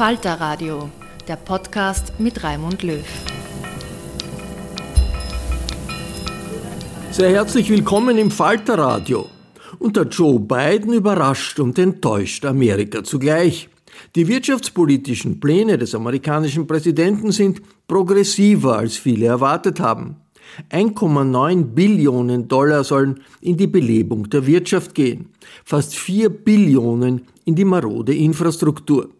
Falter Radio, der Podcast mit Raimund Löw. Sehr herzlich willkommen im Falter Radio. Unter Joe Biden überrascht und enttäuscht Amerika zugleich. Die wirtschaftspolitischen Pläne des amerikanischen Präsidenten sind progressiver, als viele erwartet haben. 1,9 Billionen Dollar sollen in die Belebung der Wirtschaft gehen, fast 4 Billionen in die marode Infrastruktur.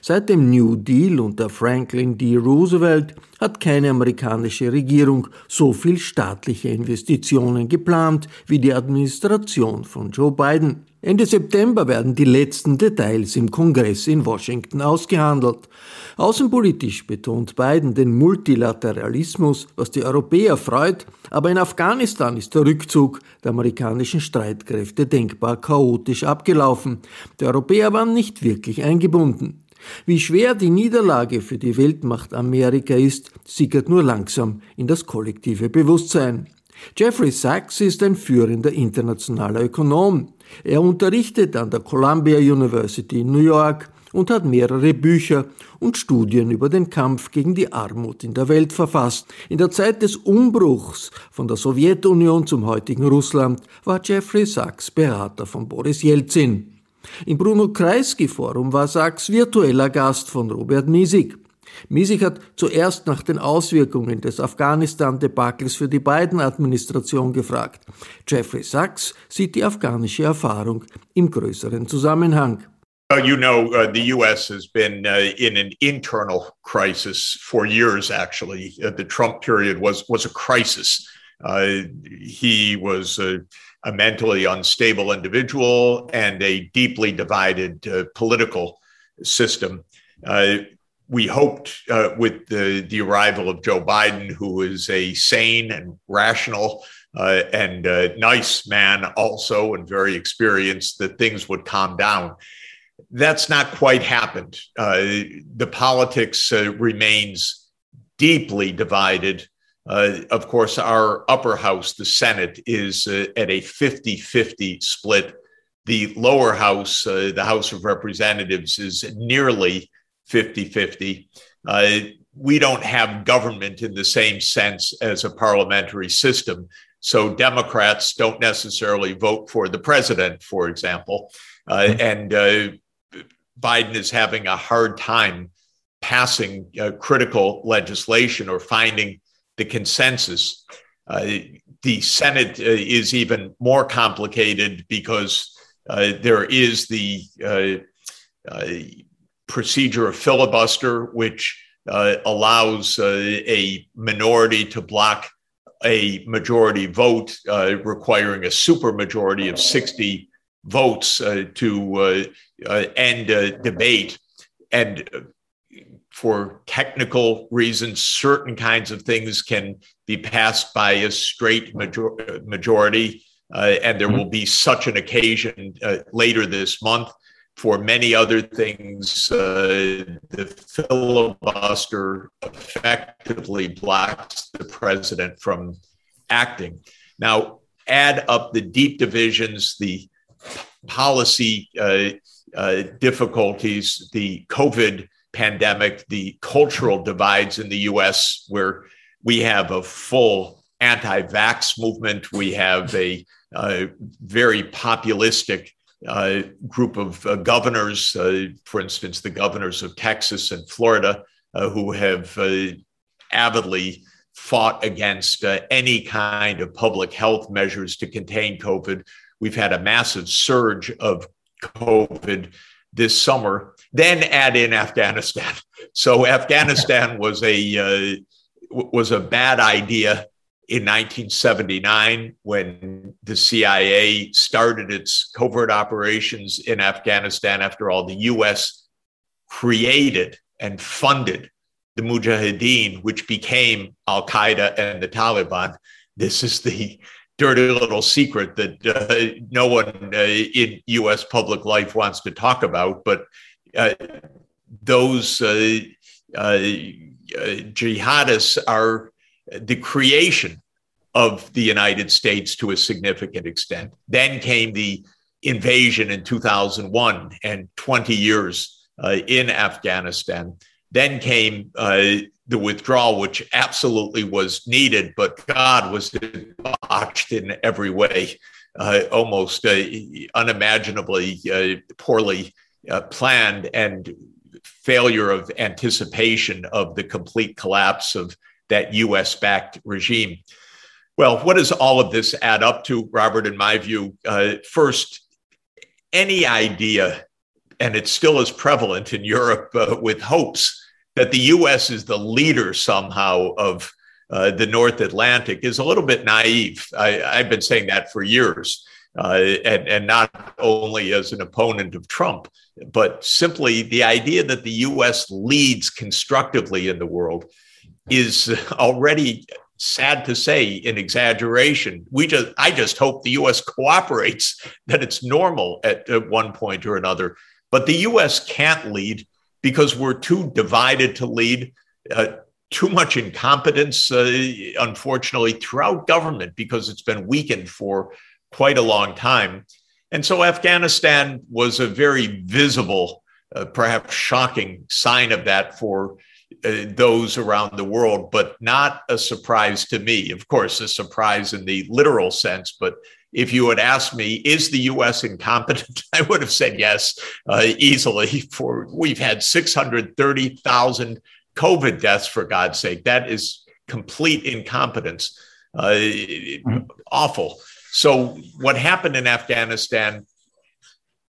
Seit dem New Deal unter Franklin D. Roosevelt hat keine amerikanische Regierung so viel staatliche Investitionen geplant wie die Administration von Joe Biden. Ende September werden die letzten Details im Kongress in Washington ausgehandelt. Außenpolitisch betont Biden den Multilateralismus, was die Europäer freut, aber in Afghanistan ist der Rückzug der amerikanischen Streitkräfte denkbar chaotisch abgelaufen. Die Europäer waren nicht wirklich eingebunden. Wie schwer die Niederlage für die Weltmacht Amerika ist, sickert nur langsam in das kollektive Bewusstsein. Jeffrey Sachs ist ein führender internationaler Ökonom. Er unterrichtet an der Columbia University in New York und hat mehrere Bücher und Studien über den Kampf gegen die Armut in der Welt verfasst. In der Zeit des Umbruchs von der Sowjetunion zum heutigen Russland war Jeffrey Sachs Berater von Boris Jelzin. Im Bruno Kreisky Forum war Sachs virtueller Gast von Robert Miesig. Miesig hat zuerst nach den Auswirkungen des Afghanistan-Debakels für die beiden Administration gefragt. Jeffrey Sachs sieht die afghanische Erfahrung im größeren Zusammenhang. You know, uh, the U.S. has been uh, in an internal crisis for years. Actually, uh, the Trump period was was a crisis. Uh, he was uh, a mentally unstable individual and a deeply divided uh, political system. Uh, we hoped uh, with the, the arrival of Joe Biden, who is a sane and rational uh, and uh, nice man, also, and very experienced, that things would calm down. That's not quite happened. Uh, the politics remains deeply divided uh, of course, our upper house, the Senate, is uh, at a 50 50 split. The lower house, uh, the House of Representatives, is nearly 50 50. Uh, we don't have government in the same sense as a parliamentary system. So Democrats don't necessarily vote for the president, for example. Uh, mm-hmm. and uh, Biden is having a hard time passing critical legislation or finding the consensus. the Senate is even more complicated because there is the procedure of filibuster, which uh, allows uh, a minority to block a majority vote, uh, requiring a supermajority of 60 votes uh, to uh, uh, end debate. And for technical reasons, certain kinds of things can be passed by a straight major- majority. and there mm-hmm. will be such an occasion later this month for many other things, uh, the filibuster effectively blocks the president from acting. Now, add up the deep divisions, the policy uh, uh, difficulties, the COVID pandemic, the cultural divides in the US, where we have a full anti vax movement, we have a, a very populistic uh, group of uh, governors, uh, for instance, the governors of Texas and Florida, uh, who have uh, avidly fought against uh, any kind of public health measures to contain COVID. We've had a massive surge of COVID this summer. Then add in Afghanistan. So Afghanistan was a was a bad idea in 1979 when the CIA started its covert operations in Afghanistan. After all, the US created and funded the Mujahideen, which became Al Qaeda and the Taliban. This is the dirty little secret that uh, no one uh, in US public life wants to talk about. But uh, those uh, uh, jihadists are the creation of the United States to a significant extent. Then came the invasion in 2001 and 20 years uh, in Afghanistan. Then came uh, the withdrawal, which absolutely was needed, but God was botched in every way, uh, almost uh, unimaginably uh, poorly uh, planned and failure of anticipation of the complete collapse of that US backed regime. Well, what does all of this add up to, Robert, in my view? Uh, first, any idea, and it still is prevalent in Europe uh, with hopes that the US is the leader somehow of uh, the North Atlantic is a little bit naive. I, have been saying that for years, uh, and, and not only as an opponent of Trump, but simply the idea that the US leads constructively in the world is already sad to say an exaggeration. We just i just hope the us cooperates that it's normal at, at, one point or another. But the us can't lead because we're too divided to lead uh, too much incompetence uh, unfortunately throughout government because it's been weakened for quite a long time and so afghanistan was a very visible uh, perhaps shocking sign of that for uh, those around the world, but not a surprise to me. Of course, a surprise in the literal sense, but if you had asked me, is the U.S. incompetent? I would have said yes, uh, easily. For we've had 630,000 COVID deaths, for God's sake. That is complete incompetence. Uh, mm-hmm. Awful. So, what happened in Afghanistan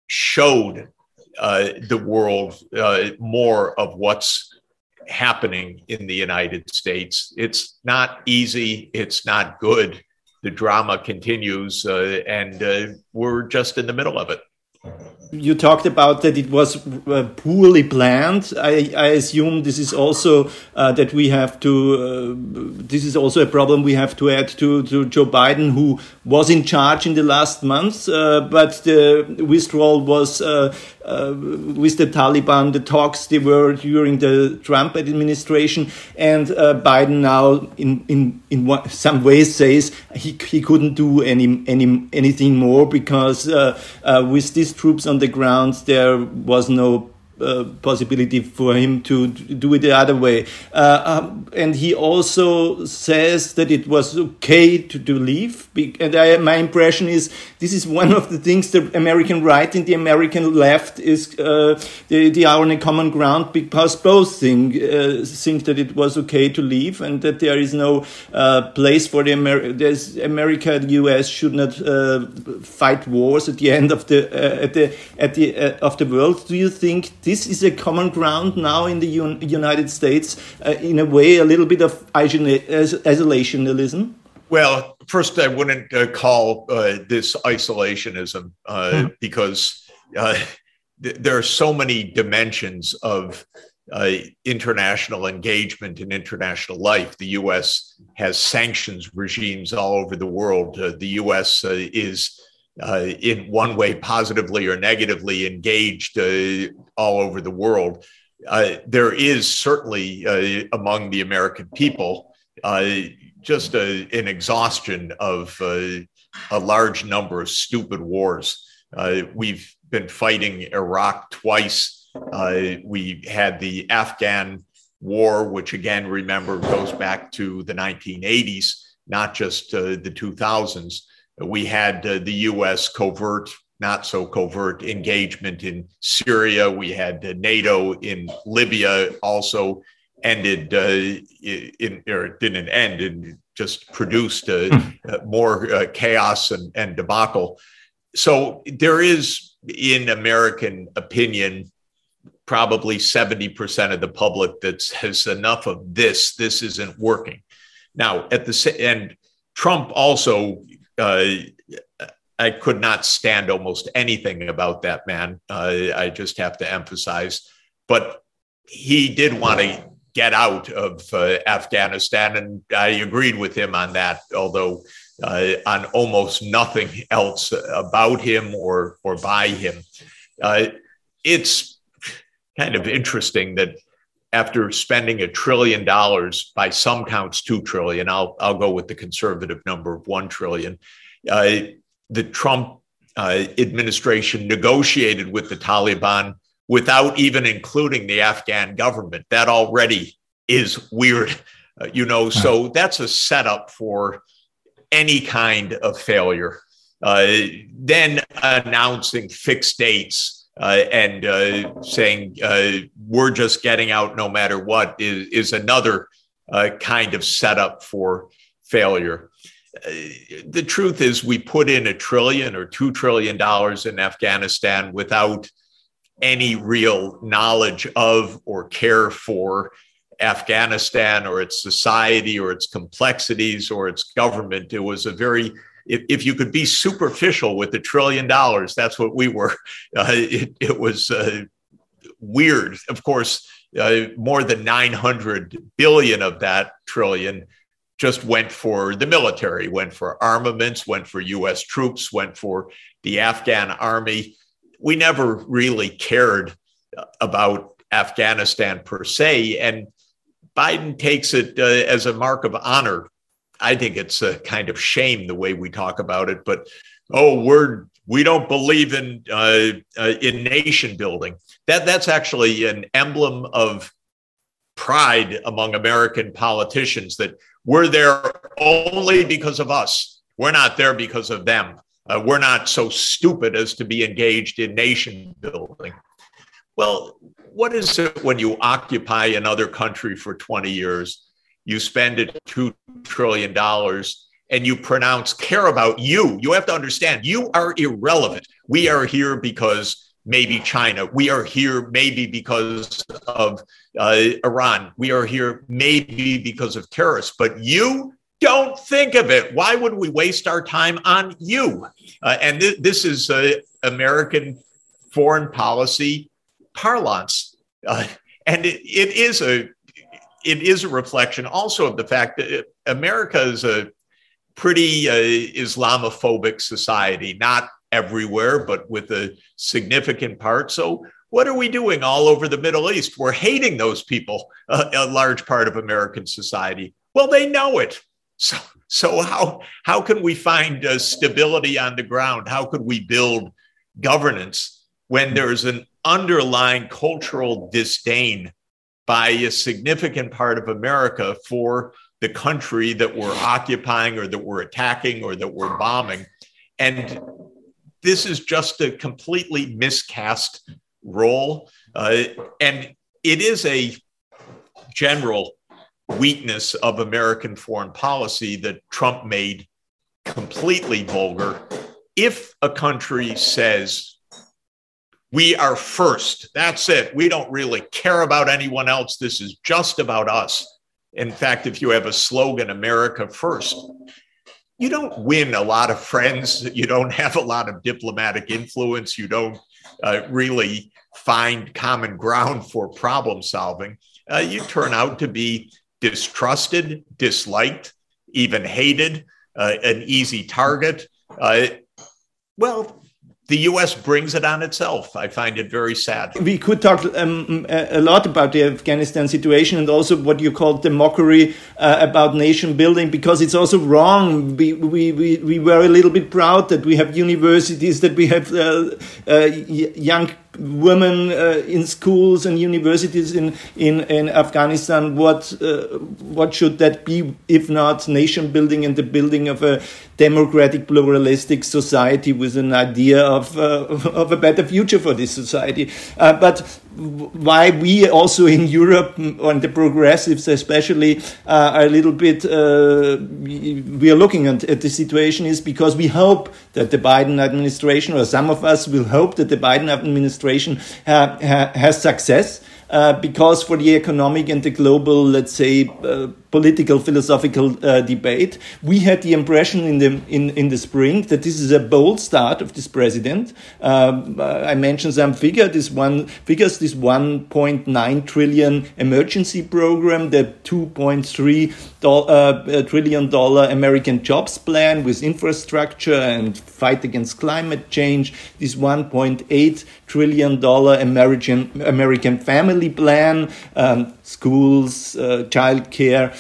showed uh, the world uh, more of what's happening in the United States. It's not easy, it's not good. The drama continues, uh, and uh, we're just in the middle of it. You talked about that it was uh, poorly planned. I, I, assume this is also uh, that we have to. Uh, this is also a problem we have to add to, to Joe Biden, who was in charge in the last months, uh, but the withdrawal was uh, uh, with the Taliban. The talks they were during the Trump administration, and Biden now, in in in some ways, says he he couldn't do any any anything more because with these troops on the ground, there was no uh, possibility for him to do it the other way. Uh, um, and he also says that it was okay to, to leave. And I, my impression is this is one of the things the American right and the American left is uh, they, they, are on a common ground because both think, uh, think that it was okay to leave and that there is no uh, place for the Amer there's America and US should not fight wars at the end of the at the at the of the world. Do you think this is a common ground now in the Un United States, uh, in a way, a little bit of isolationism? Well, first, I wouldn't uh, call uh, this isolationism uh, hmm. because uh, th there are so many dimensions of uh, international engagement and international life. The U.S. has sanctions regimes all over the world. the U.S. is uh, in one way, positively or negatively engaged uh, all over the world. Uh, there is certainly uh, among the American people uh, just a, an exhaustion of a large number of stupid wars. we've been fighting Iraq twice. we had the Afghan war, which again, remember, goes back to the 1980s, not just the 2000s. We had uh, the US covert, not so covert engagement in Syria. We had uh, NATO in Libya also ended uh, in, or didn't end and just produced uh, hmm. uh, more uh, chaos and, and debacle. So there is, in American opinion, probably 70% of the public that says enough of this, this isn't working. Now, at the end, Trump also uh, I could not stand almost anything about that man. Uh, I just have to emphasize. But he did want to get out of uh, Afghanistan, and I agreed with him on that, although uh, on almost nothing else about him or, or by him. Uh, it's kind of interesting that after spending a trillion dollars by some counts two trillion. I'll, I'll go with the conservative number of one trillion. Uh, the trump uh, administration negotiated with the taliban without even including the afghan government. That already is weird uh, you know? So that's a setup for any kind of failure. Uh, then announcing fixed dates uh, and uh, saying uh, we're just getting out no matter what is, is another uh, kind of setup for failure. Uh, the truth is, we put in a trillion or two trillion dollars in Afghanistan without any real knowledge of or care for Afghanistan or its society or its complexities or its government. It was a very if, if you could be superficial with a trillion dollars, that's what we were. Uh, it, it, was uh, weird. Of course, uh, more than 900 billion of that trillion just went for the military, went for armaments, went for US troops, went for the Afghan army. We never really cared about Afghanistan per se. And Biden takes it uh, as a mark of honor I think it's a kind of shame the way we talk about it, but oh, we're we don't believe in uh, uh, in nation building. That that's actually an emblem of pride among American politicians that we're there only because of us. We're not there because of them. Uh, we're not so stupid as to be engaged in nation building. Well, what is it when you occupy another country for 20 years? You spend it $2 trillion and you pronounce care about you. You have to understand you are irrelevant. We are here because maybe China. We are here maybe because of uh, Iran. We are here maybe because of terrorists. But you don't think of it. Why would we waste our time on you? Uh, and th- this is uh, American foreign policy parlance. Uh, and it, it is a it is a reflection also of the fact that America is a pretty uh, Islamophobic society, not everywhere, but with a significant part. So, what are we doing all over the Middle East? We're hating those people, uh, a large part of American society. Well, they know it. So, so how how can we find uh, stability on the ground? How could we build governance when there's an underlying cultural disdain by a significant part of America for the country that we're occupying or that we're attacking or that we're bombing. And this is just a completely miscast role. Uh, and it is a general weakness of American foreign policy that Trump made completely vulgar. If a country says, we are first, that's it, we don't really care about anyone else, this is just about us. In fact, if you have a slogan, America first, you don't win a lot of friends, you don't have a lot of diplomatic influence, you don't uh, really find common ground for problem solving. Uh, you turn out to be distrusted, disliked, even hated, uh, an easy target. Uh, well, the US brings it on itself. I find it very sad. We could talk um, a lot about the Afghanistan situation and also what you called the mockery uh, about nation building because it's also wrong. We, we, we, we were a little bit proud that we have universities, that we have uh, uh, young women uh, in schools and universities in in, in Afghanistan. What uh, what should that be if not nation building and the building of a democratic, pluralistic society with an idea of uh, of a better future for this society? Uh, but why we also in Europe and the progressives especially uh, are a little bit uh, we are looking at, at, the situation is because we hope that the Biden administration or some of us will hope that the Biden administration ha, ha, has success uh, because for the economic and the global, let's say, uh, political philosophical uh, debate, we had the impression in the in, in the spring that this is a bold start of this president. Um, uh, I mentioned some figure. This one figures this 1.9 trillion emergency program, the 2.3 uh, trillion dollar American jobs plan with infrastructure and fight against climate change. This 1.8 trillion dollar American American family plan, um, schools, uh, child care,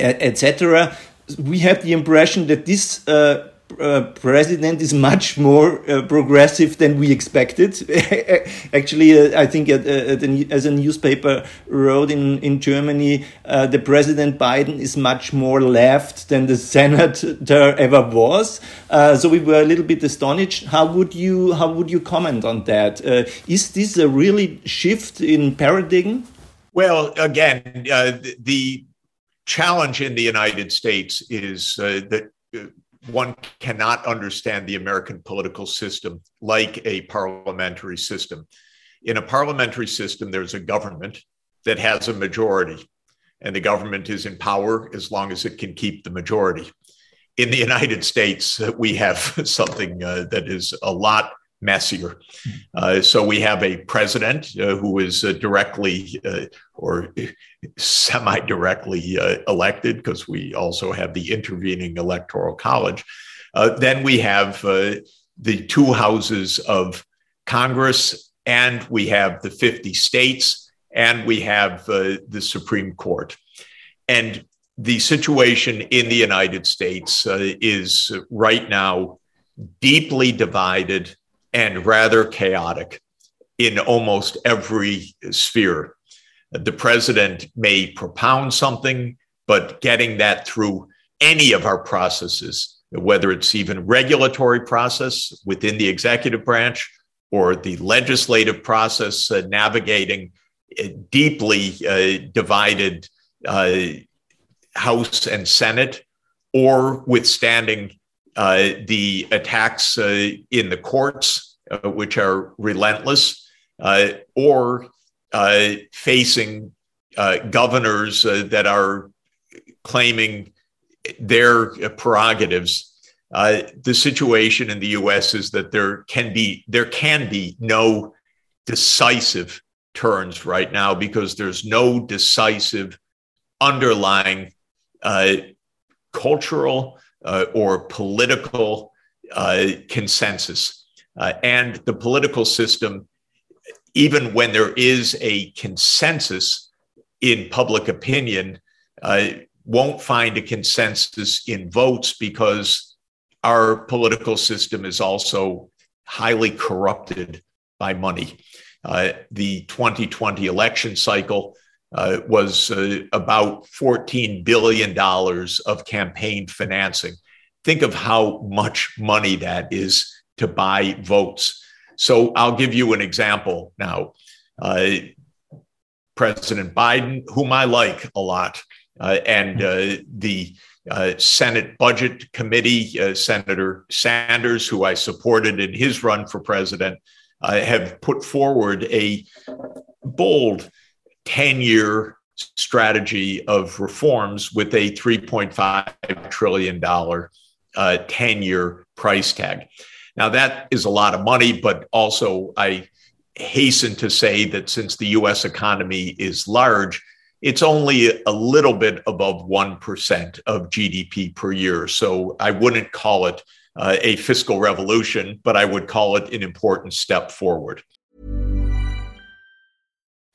etc. We have the impression that this uh, uh, president is much more uh, progressive than we expected. Actually, uh, I think at, uh, at as a newspaper wrote in, in Germany, uh, the President Biden is much more left than the senator ever was. So we were a little bit astonished. How would you how would you comment on that? is this a really shift in paradigm? Well, again, the challenge in the United States is uh, that uh, one cannot understand the American political system like a parliamentary system. In a parliamentary system, there's a government that has a majority, and the government is in power as long as it can keep the majority. In the United States, uh, we have something uh, that is a lot messier. Uh, so we have a president uh, who is uh, directly uh, or semi directly uh, elected, because we also have the intervening electoral college. Uh, then we have the two houses of Congress, and we have the 50 states, and we have the Supreme Court. And the situation in the United States is right now deeply divided and rather chaotic in almost every sphere. The president may propound something, but getting that through any of our processes, whether it's even regulatory process within the executive branch or the legislative process, uh, navigating deeply uh, divided uh, House and Senate, or withstanding the attacks uh, in the courts, uh, which are relentless, or facing governors that are claiming their prerogatives. Uh, the situation in the U.S. is that there can be there can be no decisive turns right now because there's no decisive underlying uh, cultural uh, or political uh, consensus. Uh, and the political system, even when there is a consensus in public opinion, uh, won't find a consensus in votes because our political system is also highly corrupted by money. Uh, the 2020 election cycle uh, was uh, about $14 billion of campaign financing. Think of how much money that is to buy votes. So I'll give you an example now. Uh, President Biden, whom I like a lot, uh, and uh, the uh, Senate Budget Committee, Senator Sanders, who I supported in his run for president, have put forward a bold 10 year strategy of reforms with a $3.5 trillion 10 year price tag. Now, that is a lot of money, but also I hasten to say that since the US economy is large, it's only a little bit above 1% of GDP per year. So I wouldn't call it uh, a fiscal revolution, but I would call it an important step forward.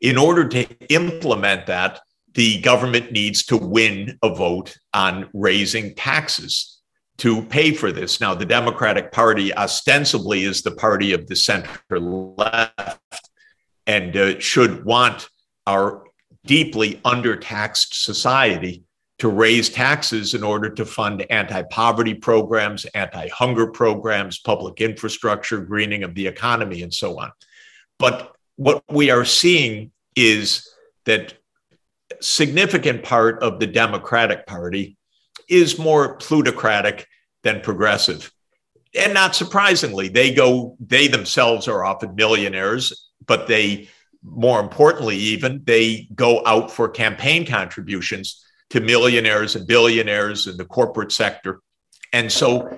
In order to implement that, the government needs to win a vote on raising taxes to pay for this. Now, the Democratic Party ostensibly is the party of the center left and uh, should want our deeply undertaxed society to raise taxes in order to fund anti poverty programs, anti hunger programs, public infrastructure, greening of the economy, and so on. But what we are seeing is that significant part of the Democratic Party is more plutocratic than progressive. And not surprisingly, they go, they themselves are often millionaires but they, more importantly, even, they go out for campaign contributions to millionaires and billionaires in the corporate sector. And so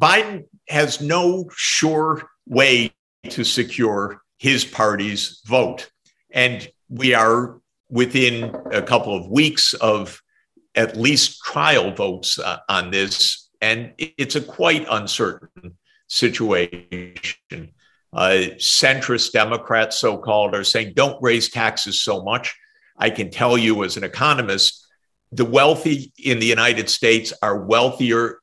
Biden has no sure way to secure his party's vote. And we are within a couple of weeks of at least trial votes uh, on this. And it's a quite uncertain situation uh, centrist Democrats, so called, are saying don't raise taxes so much. I can tell you as an economist, the wealthy in the United States are wealthier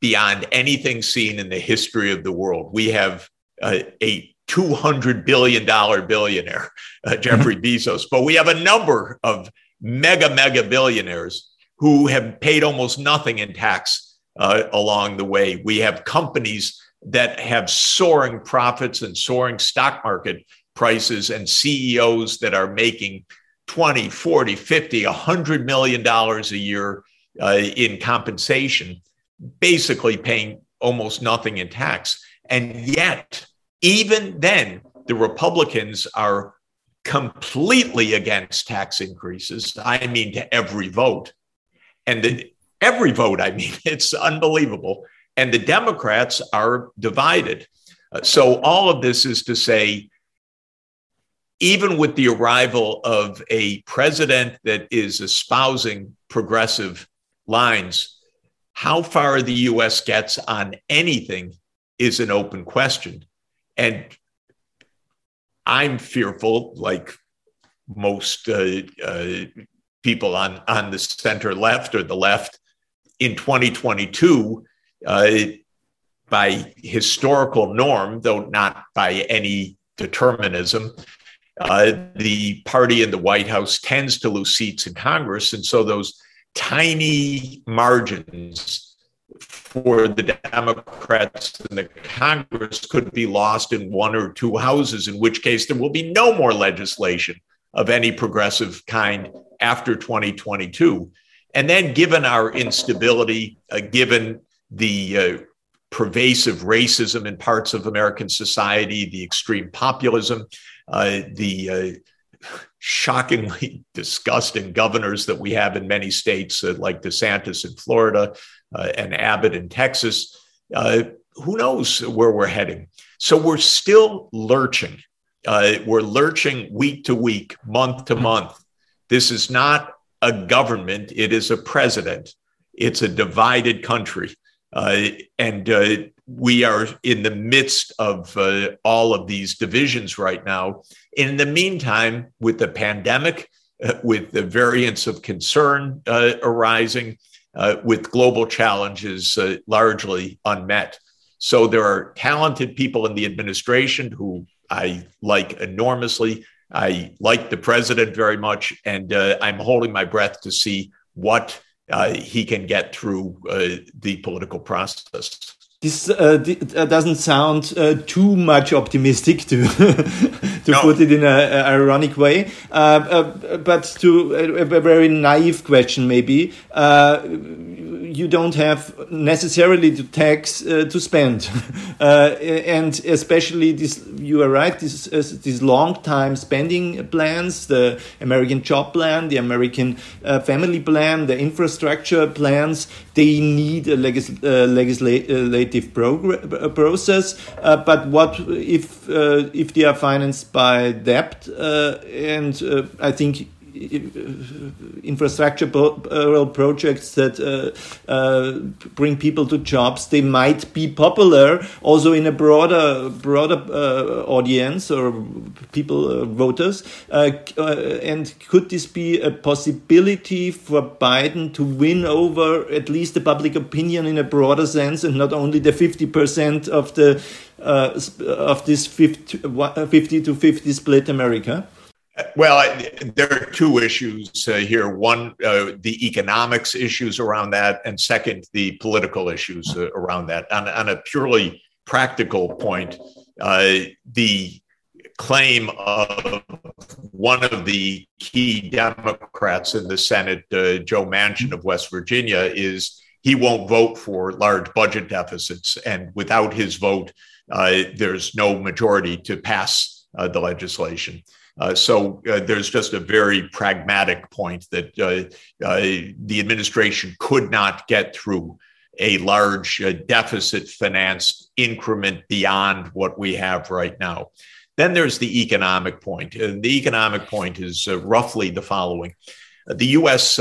beyond anything seen in the history of the world. We have uh, a $200 billion billionaire, uh, Jeffrey mm-hmm. Bezos, but we have a number of mega, mega billionaires who have paid almost nothing in tax uh, along the way. We have companies that have soaring profits and soaring stock market prices and CEOs that are making 20, 40, 50, 100 million dollars a year uh, in compensation, basically paying almost nothing in tax. And yet, even then, the Republicans are completely against tax increases. I mean, to every vote. And every vote, I mean, it's unbelievable and the Democrats are divided. Uh, so, all of this is to say, even with the arrival of a president that is espousing progressive lines, how far the US gets on anything is an open question. And I'm fearful, like most uh, uh, people on, on the center left or the left, in 2022 uh, by historical norm, though not by any determinism, uh, the party in the White House tends to lose seats in Congress. And so those tiny margins for the Democrats in the Congress could be lost in one or two houses, in which case there will be no more legislation of any progressive kind after 2022. And then, given our instability, uh, given the uh, pervasive racism in parts of American society, the extreme populism, uh, the uh, shockingly disgusting governors that we have in many states, uh, like DeSantis in Florida uh, and Abbott in Texas. Uh, who knows where we're heading? So we're still lurching. Uh, we're lurching week to week, month to month. This is not a government, it is a president. It's a divided country. Uh, and uh, we are in the midst of uh, all of these divisions right now. In the meantime, with the pandemic, uh, with the variants of concern uh, arising, uh, with global challenges largely unmet. So there are talented people in the administration who I like enormously. I like the president very much, and I'm holding my breath to see what uh, he can get through uh, the political process. This uh, uh doesn't sound uh, too much optimistic to to no. put it in an ironic way, uh, but to a, a, very naive question maybe you don't have necessarily to tax uh, to spend, uh, and especially this. You are right. This uh, these long time spending plans, the American Job Plan, the American uh, Family Plan, the infrastructure plans. They need a legis uh, legislative uh, process. Uh, but what if uh, if they are financed by debt? Uh, and I think infrastructure projects that uh, uh, bring people to jobs, they might be popular also in a broader broader uh, audience or people uh, voters. Uh, uh, and could this be a possibility for Biden to win over at least the public opinion in a broader sense, and not only the fifty percent of the of this 50, 50 to 50 split America? Well, I, there are two issues uh, here. One, uh, the economics issues around that, and second, the political issues uh, around that. On, on, a purely practical point, uh, the claim of one of the key Democrats in the Senate, uh, Joe Manchin of West Virginia, is he won't vote for large budget deficits. And without his vote, uh, there's no majority to pass the legislation. Uh, so uh, there's just a very pragmatic point that uh, uh the administration could not get through a large uh, deficit financed increment beyond what we have right now. Then there's the economic point. And the economic point is uh, roughly the following the US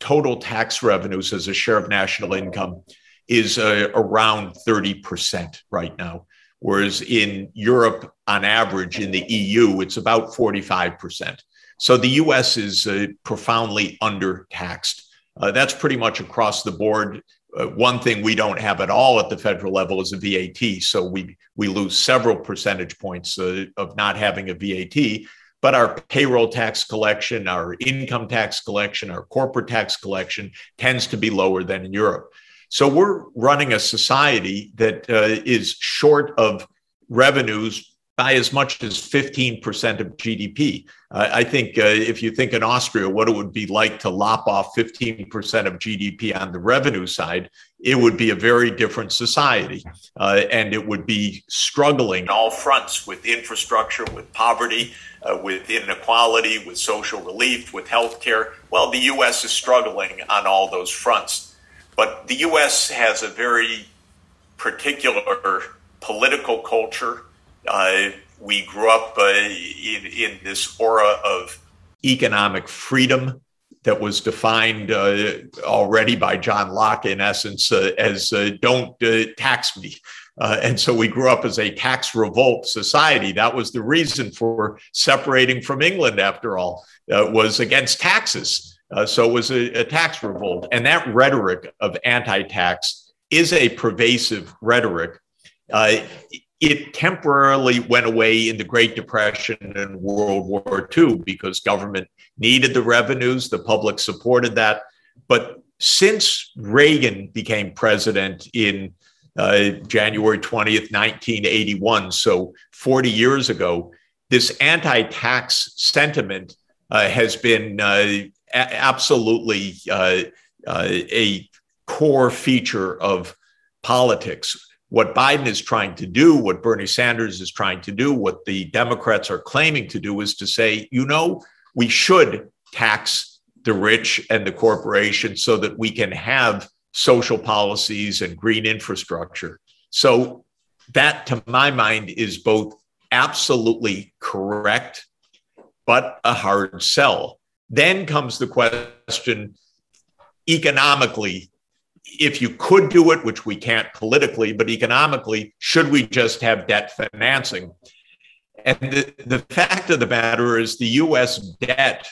total tax revenues as a share of national income is around 30% right now whereas in Europe, on average, in the EU, it's about 45%. So the US is uh, profoundly undertaxed. Uh, that's pretty much across the board. Uh, one thing we don't have at all at the federal level is a VAT. So we, we lose several percentage points uh, of not having a VAT. But our payroll tax collection, our income tax collection, our corporate tax collection tends to be lower than in Europe. So we're running a society that uh, is short of revenues by as much as 15% of GDP. Uh, I think uh, if you think in Austria, what it would be like to lop off 15% of GDP on the revenue side, it would be a very different society. Uh, and it would be struggling on all fronts with infrastructure, with poverty, uh, with inequality, with social relief, with healthcare. Well, the US is struggling on all those fronts. But the US has a very particular political culture. Uh, we grew up uh, in, in, this aura of economic freedom that was defined uh, already by John Locke, in essence, uh, as uh, don't uh, tax me. and so we grew up as a tax revolt society. That was the reason for separating from England, after all, was against taxes. Uh, so it was a, a tax revolt. And that rhetoric of anti tax is a pervasive rhetoric. Uh, it temporarily went away in the Great Depression and World War II because government needed the revenues, the public supported that. But since Reagan became president in uh, January 20th, 1981, so 40 years ago, this anti tax sentiment uh, has been uh, a- absolutely uh, uh, a core feature of politics. What Biden is trying to do, what Bernie Sanders is trying to do, what the Democrats are claiming to do is to say, you know, we should tax the rich and the corporations so that we can have social policies and green infrastructure. So that, to my mind, is both absolutely correct, but a hard sell. Then comes the question economically, if you could do it, which we can't politically, but economically, should we just have debt financing? And the, the fact of the matter is, the US debt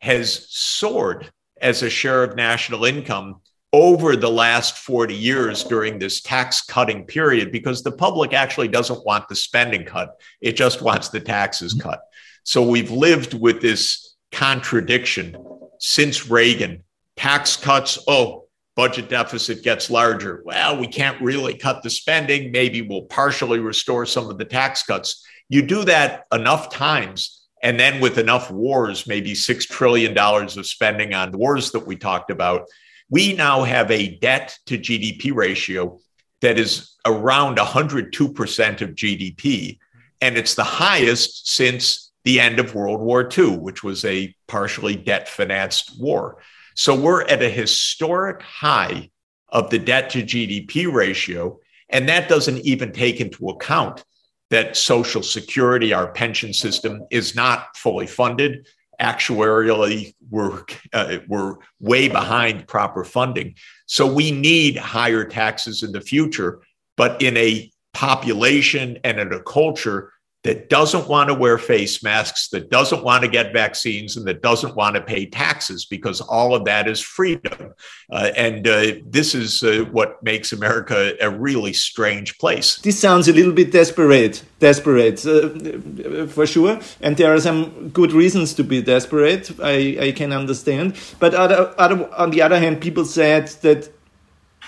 has soared as a share of national income over the last 40 years during this tax cutting period because the public actually doesn't want the spending cut. It just wants the taxes cut. So we've lived with this contradiction since Reagan. Tax cuts, oh, budget deficit gets larger. Well, we can't really cut the spending. Maybe we'll partially restore some of the tax cuts. You do that enough times, and then with enough wars, maybe $6 trillion of spending on wars that we talked about, we now have a debt to GDP ratio that is around 102% of GDP. And it's the highest since the end of World War II, which was a partially debt financed war. So we're at a historic high of the debt to GDP ratio. And that doesn't even take into account that Social Security, our pension system, is not fully funded. Actuarially, we're, uh, we're way behind proper funding. So we need higher taxes in the future, but in a population and in a culture that doesn't want to wear face masks, that doesn't want to get vaccines, and that doesn't want to pay taxes because all of that is freedom. Uh, and uh, this is uh, what makes America a really strange place. This sounds a little bit desperate, desperate uh, for sure. And there are some good reasons to be desperate. I, I can understand. But other, other, on the other hand, people said that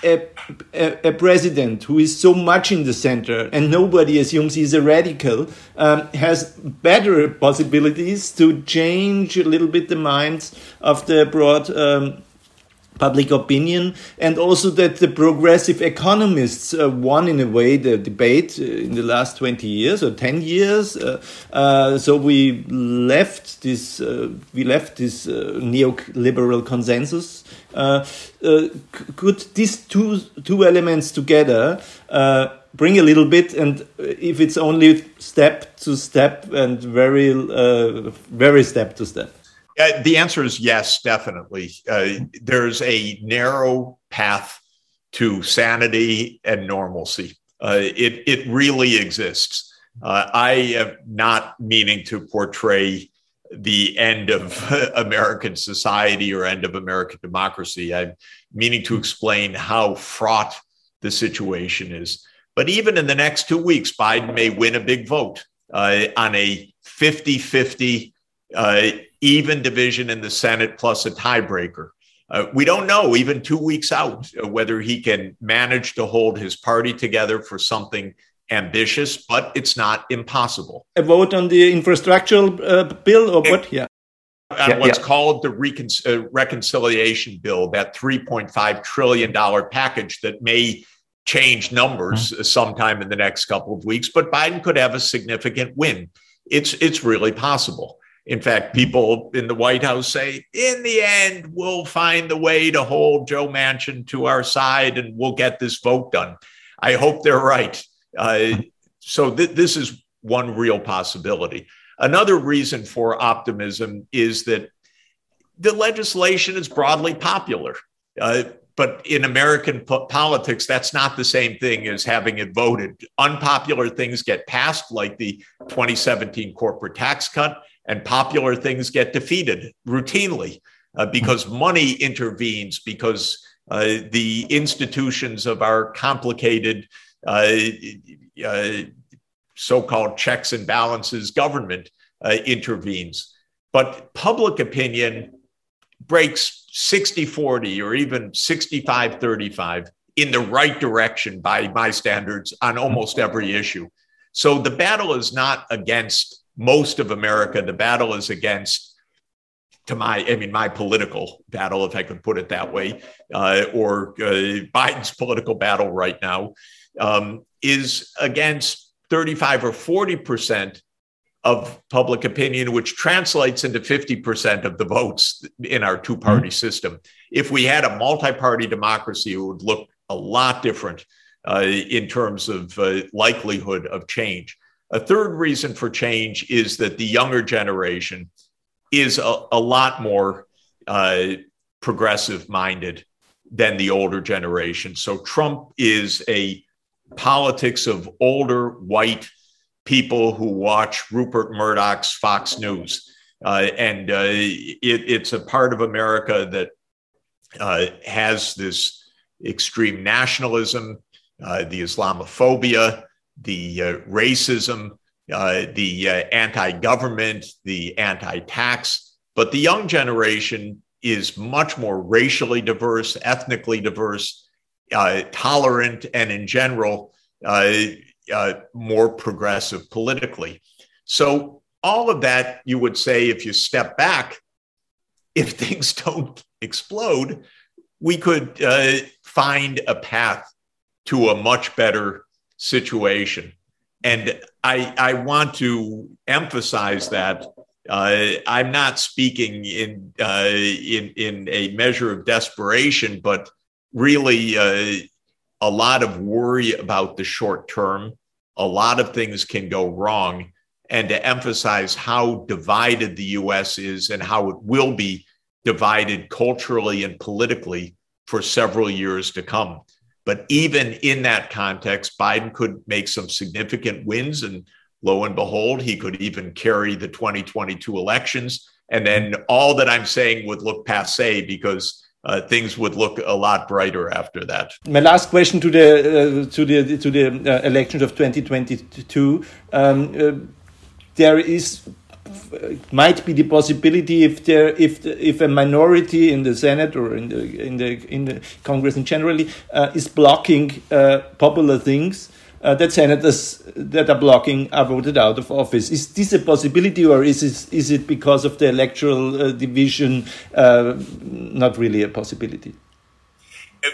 a, a, a, president who is so much in the center and nobody assumes he's a radical um, has better possibilities to change a little bit the minds of the broad um, public opinion, and also that the progressive economists uh, won in a way the debate uh, in the last 20 years or 10 years. Uh, uh so we left this, uh, we left this uh, neoliberal consensus. could these two two elements together bring a little bit, and if it's only step to step and very very step to step. Uh, the answer is yes, definitely. Uh, there's a narrow path to sanity and normalcy. Uh, it, it really exists. Uh, I am not meaning to portray the end of American society or end of American democracy. I'm meaning to explain how fraught the situation is. But even in the next two weeks, Biden may win a big vote uh, on a 50 50 uh, even division in the Senate plus a tiebreaker. Uh, we don't know, even two weeks out, uh, whether he can manage to hold his party together for something ambitious, but it's not impossible. A vote on the infrastructural uh, bill or what? Yeah. On yeah, what's yeah. called the recon- uh, reconciliation bill, that $3.5 trillion package that may change numbers mm-hmm. sometime in the next couple of weeks, but Biden could have a significant win. It's, it's really possible. In fact, people in the White House say, in the end, we'll find the way to hold Joe Manchin to our side and we'll get this vote done. I hope they're right. Uh, so th- this is one real possibility. Another reason for optimism is that the legislation is broadly popular. Uh, but in American po- politics, that's not the same thing as having it voted. Unpopular things get passed, like the 2017 corporate tax cut and popular things get defeated routinely uh, because money intervenes, because uh, the institutions of our complicated uh, uh so called checks and balances government uh, intervenes. But public opinion breaks 60 40 or even 65 35 in the right direction by my standards on almost every issue. So the battle is not against most of America, the battle is against, to my, I mean, my political battle, if I can put it that way, uh, or uh, Biden's political battle right now, um, is against 35 or 40 percent of public opinion, which translates into 50% of the votes in our two party mm-hmm. system. If we had a multi party democracy, it would look a lot different. uh, in terms of uh, likelihood of change. A third reason for change is that the younger generation is a, a lot more uh, progressive minded than the older generation. So Trump is a politics of older white people who watch Rupert Murdoch's Fox News. Uh, and uh, it, it's a part of America that uh, has this extreme nationalism, uh, the Islamophobia, the uh, racism, uh, the anti government, the anti tax. But the young generation is much more racially diverse, ethnically diverse, tolerant, and in general, more progressive politically. So all of that, you would say, if you step back, if things don't explode, we could uh, find a path to a much better situation. And I, I want to emphasize that uh, I'm not speaking in, uh, in, in a measure of desperation, but really uh, a lot of worry about the short term. A lot of things can go wrong and to emphasize how divided the US is and how it will be divided culturally and politically for several years to come. But even in that context, Biden could make some significant wins. And lo and behold, he could even carry the 2022 elections. And then all that I'm saying would look passe because uh, things would look a lot brighter after that. My last question to the uh, to the to the uh, elections of 2022. Um, uh, there is might be the possibility if there if if a minority in the Senate or in the in the in the Congress in generally uh, is blocking uh, popular things uh, that senators that are blocking are voted out of office. Is this a possibility, or is it, is it because of the electoral uh, division uh, not really a possibility?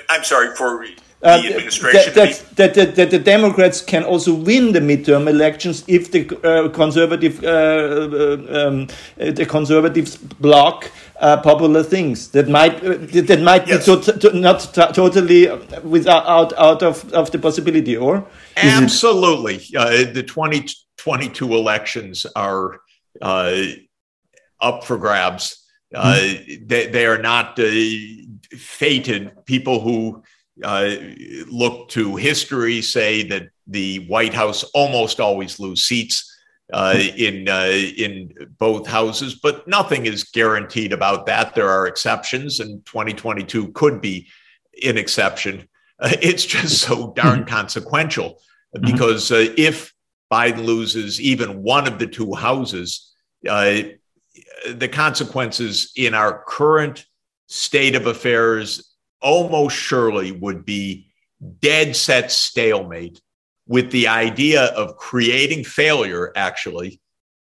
I'm sorry for uh, the administration. That, that, that, that, the Democrats can also win the midterm elections if the uh, conservative uh, uh um, uh, the conservatives block popular things that might that might yes. be to, to, not totally without out of, of the possibility or absolutely the 2022 elections are up for grabs. Mm. They, they, are not fated. People who uh, look to history say that the White House almost always lose seats uh, in uh, in both houses, but nothing is guaranteed about that. There are exceptions, and 2022 could be an exception. Uh, it's just so darn consequential because uh, if Biden loses even one of the two houses, uh, the consequences in our current state of affairs almost surely would be dead set stalemate with the idea of creating failure, actually,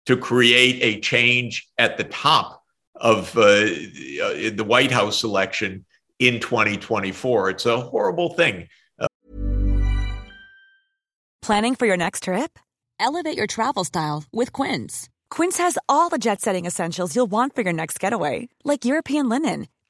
to create a change at the top of uh, the White House election in 2024. It's a horrible thing. Uh- Planning for your next trip? Elevate your travel style with Quince. Quince has all the jet setting essentials you'll want for your next getaway, like European linen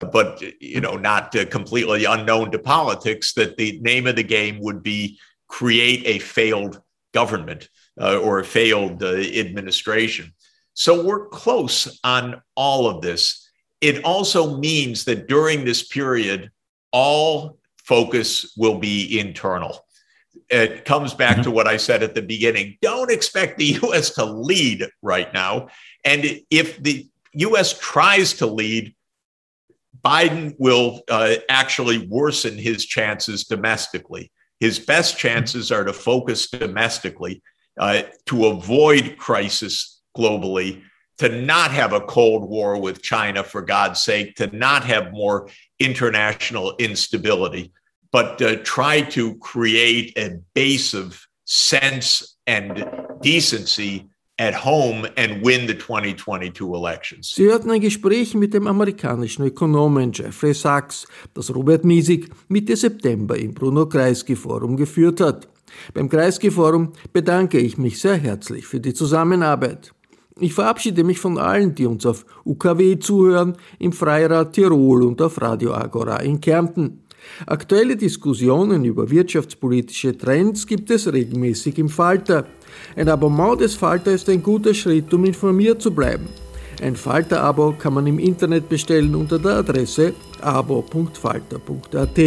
but you know not uh, completely unknown to politics that the name of the game would be create a failed government uh, or a failed uh, administration so we're close on all of this it also means that during this period all focus will be internal it comes back mm-hmm. to what I said at the beginning. Don't expect the US to lead right now. And if the US tries to lead, Biden will uh, actually worsen his chances domestically. His best chances are to focus domestically, uh, to avoid crisis globally, to not have a Cold War with China, for God's sake, to not have more international instability but try to create a base of sense and decency at home and win the 2022 elections. Sie hörten ein Gespräch mit dem amerikanischen Ökonomen Jeffrey Sachs, das Robert Miesig Mitte September im Bruno Kreisky Forum geführt hat. Beim Kreisky Forum bedanke ich mich sehr herzlich für die Zusammenarbeit. Ich verabschiede mich von allen, die uns auf UKW zuhören, im Freirad Tirol und auf Radio Agora in Kärnten. Aktuelle Diskussionen über wirtschaftspolitische Trends gibt es regelmäßig im Falter. Ein Abonnement des Falter ist ein guter Schritt, um informiert zu bleiben. Ein Falter-Abo kann man im Internet bestellen unter der Adresse abo.falter.at.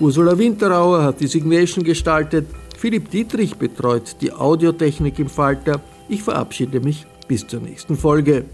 Ursula Winterauer hat die Signation gestaltet, Philipp Dietrich betreut die Audiotechnik im Falter. Ich verabschiede mich bis zur nächsten Folge.